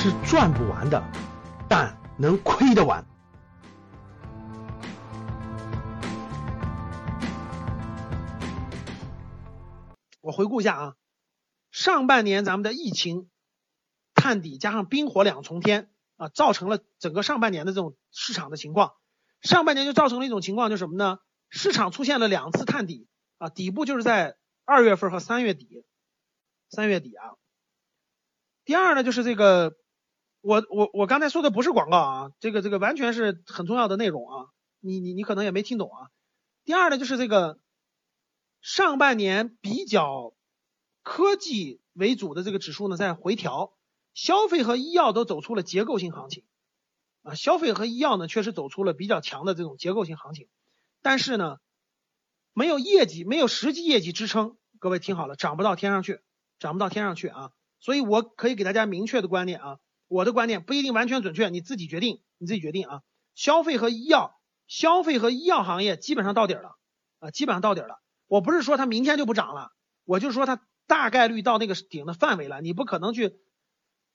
是赚不完的，但能亏得完。我回顾一下啊，上半年咱们的疫情探底加上冰火两重天啊，造成了整个上半年的这种市场的情况。上半年就造成了一种情况，就是什么呢？市场出现了两次探底啊，底部就是在二月份和三月底，三月底啊。第二呢，就是这个，我我我刚才说的不是广告啊，这个这个完全是很重要的内容啊，你你你可能也没听懂啊。第二呢，就是这个上半年比较科技为主的这个指数呢在回调，消费和医药都走出了结构性行情啊，消费和医药呢确实走出了比较强的这种结构性行情，但是呢没有业绩，没有实际业绩支撑，各位听好了，涨不到天上去，涨不到天上去啊。所以我可以给大家明确的观念啊，我的观点不一定完全准确，你自己决定，你自己决定啊。消费和医药，消费和医药行业基本上到底了啊，基本上到底了。我不是说它明天就不涨了，我就说它大概率到那个顶的范围了，你不可能去，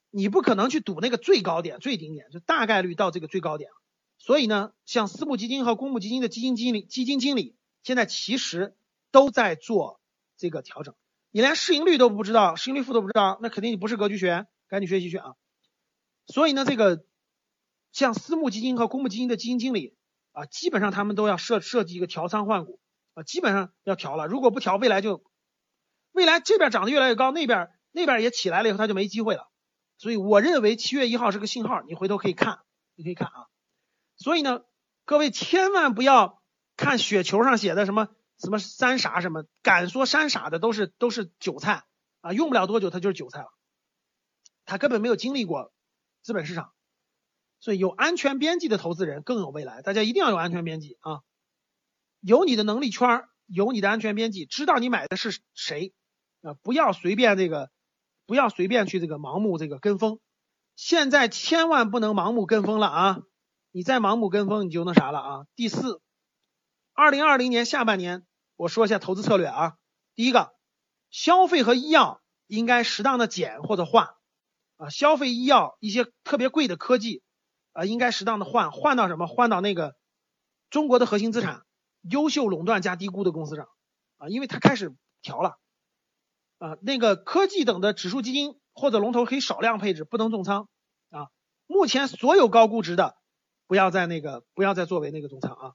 你不可能去赌那个最高点、最顶点，就大概率到这个最高点。所以呢，像私募基金和公募基金的基金经理、基金经理现在其实都在做这个调整。你连市盈率都不知道，市盈率负都不知道，那肯定你不是格局学员，赶紧学习去啊！所以呢，这个像私募基金和公募基金的基金经理啊，基本上他们都要设设计一个调仓换股啊，基本上要调了。如果不调，未来就未来这边涨得越来越高，那边那边也起来了以后，他就没机会了。所以我认为七月一号是个信号，你回头可以看，你可以看啊。所以呢，各位千万不要看雪球上写的什么。什么三傻什么敢说三傻的都是都是韭菜啊，用不了多久他就是韭菜了，他根本没有经历过资本市场，所以有安全边际的投资人更有未来。大家一定要有安全边际啊，有你的能力圈，有你的安全边际，知道你买的是谁啊，不要随便这个，不要随便去这个盲目这个跟风。现在千万不能盲目跟风了啊，你再盲目跟风你就那啥了啊。第四。二零二零年下半年，我说一下投资策略啊。第一个，消费和医药应该适当的减或者换啊，消费医药一些特别贵的科技啊，应该适当的换，换到什么？换到那个中国的核心资产、优秀垄断加低估的公司上啊，因为它开始调了啊。那个科技等的指数基金或者龙头可以少量配置，不能重仓啊。目前所有高估值的，不要再那个，不要再作为那个重仓啊。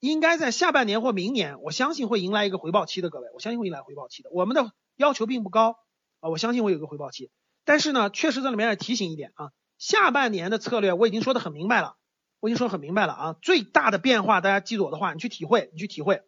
应该在下半年或明年，我相信会迎来一个回报期的，各位，我相信会迎来回报期的。我们的要求并不高啊，我相信会有个回报期。但是呢，确实这里面要提醒一点啊，下半年的策略我已经说的很明白了，我已经说很明白了啊。最大的变化，大家记住我的话，你去体会，你去体会。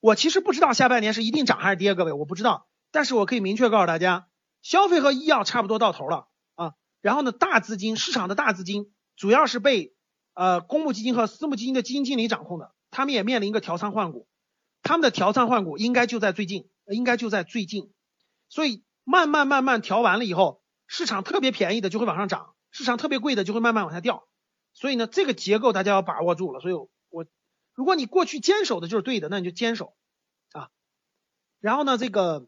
我其实不知道下半年是一定涨还是跌，各位，我不知道。但是我可以明确告诉大家，消费和医药差不多到头了啊。然后呢，大资金市场的大资金主要是被呃公募基金和私募基金的基金经理掌控的。他们也面临一个调仓换股，他们的调仓换股应该就在最近，应该就在最近，所以慢慢慢慢调完了以后，市场特别便宜的就会往上涨，市场特别贵的就会慢慢往下掉，所以呢，这个结构大家要把握住了。所以，我如果你过去坚守的就是对的，那你就坚守啊。然后呢，这个，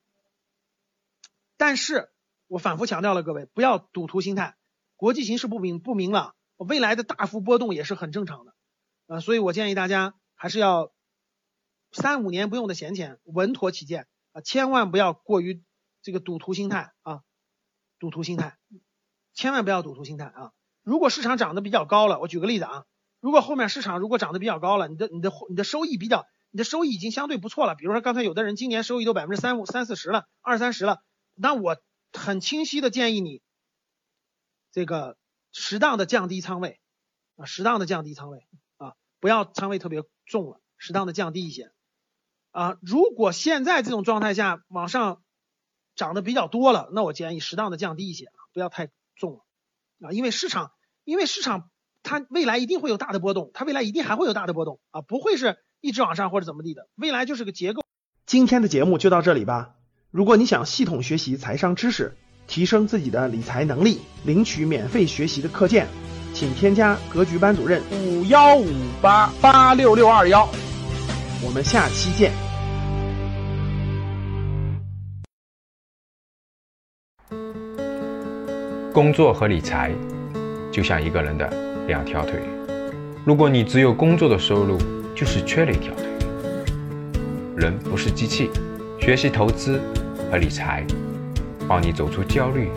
但是我反复强调了，各位不要赌徒心态，国际形势不明不明朗，未来的大幅波动也是很正常的啊，所以我建议大家。还是要三五年不用的闲钱，稳妥起见啊，千万不要过于这个赌徒心态啊，赌徒心态，千万不要赌徒心态啊。如果市场涨得比较高了，我举个例子啊，如果后面市场如果涨得比较高了，你的你的你的收益比较，你的收益已经相对不错了，比如说刚才有的人今年收益都百分之三五三四十了，二三十了，那我很清晰的建议你，这个适当的降低仓位啊，适当的降低仓位啊，不要仓位特别。重了，适当的降低一些啊。如果现在这种状态下往上涨的比较多了，那我建议适当的降低一些，不要太重啊。因为市场，因为市场它未来一定会有大的波动，它未来一定还会有大的波动啊，不会是一直往上或者怎么地的。未来就是个结构。今天的节目就到这里吧。如果你想系统学习财商知识，提升自己的理财能力，领取免费学习的课件。请添加格局班主任五幺五八八六六二幺，我们下期见。工作和理财就像一个人的两条腿，如果你只有工作的收入，就是缺了一条腿。人不是机器，学习投资和理财，帮你走出焦虑，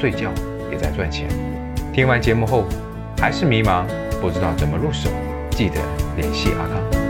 睡觉也在赚钱。听完节目后还是迷茫，不知道怎么入手，记得联系阿康。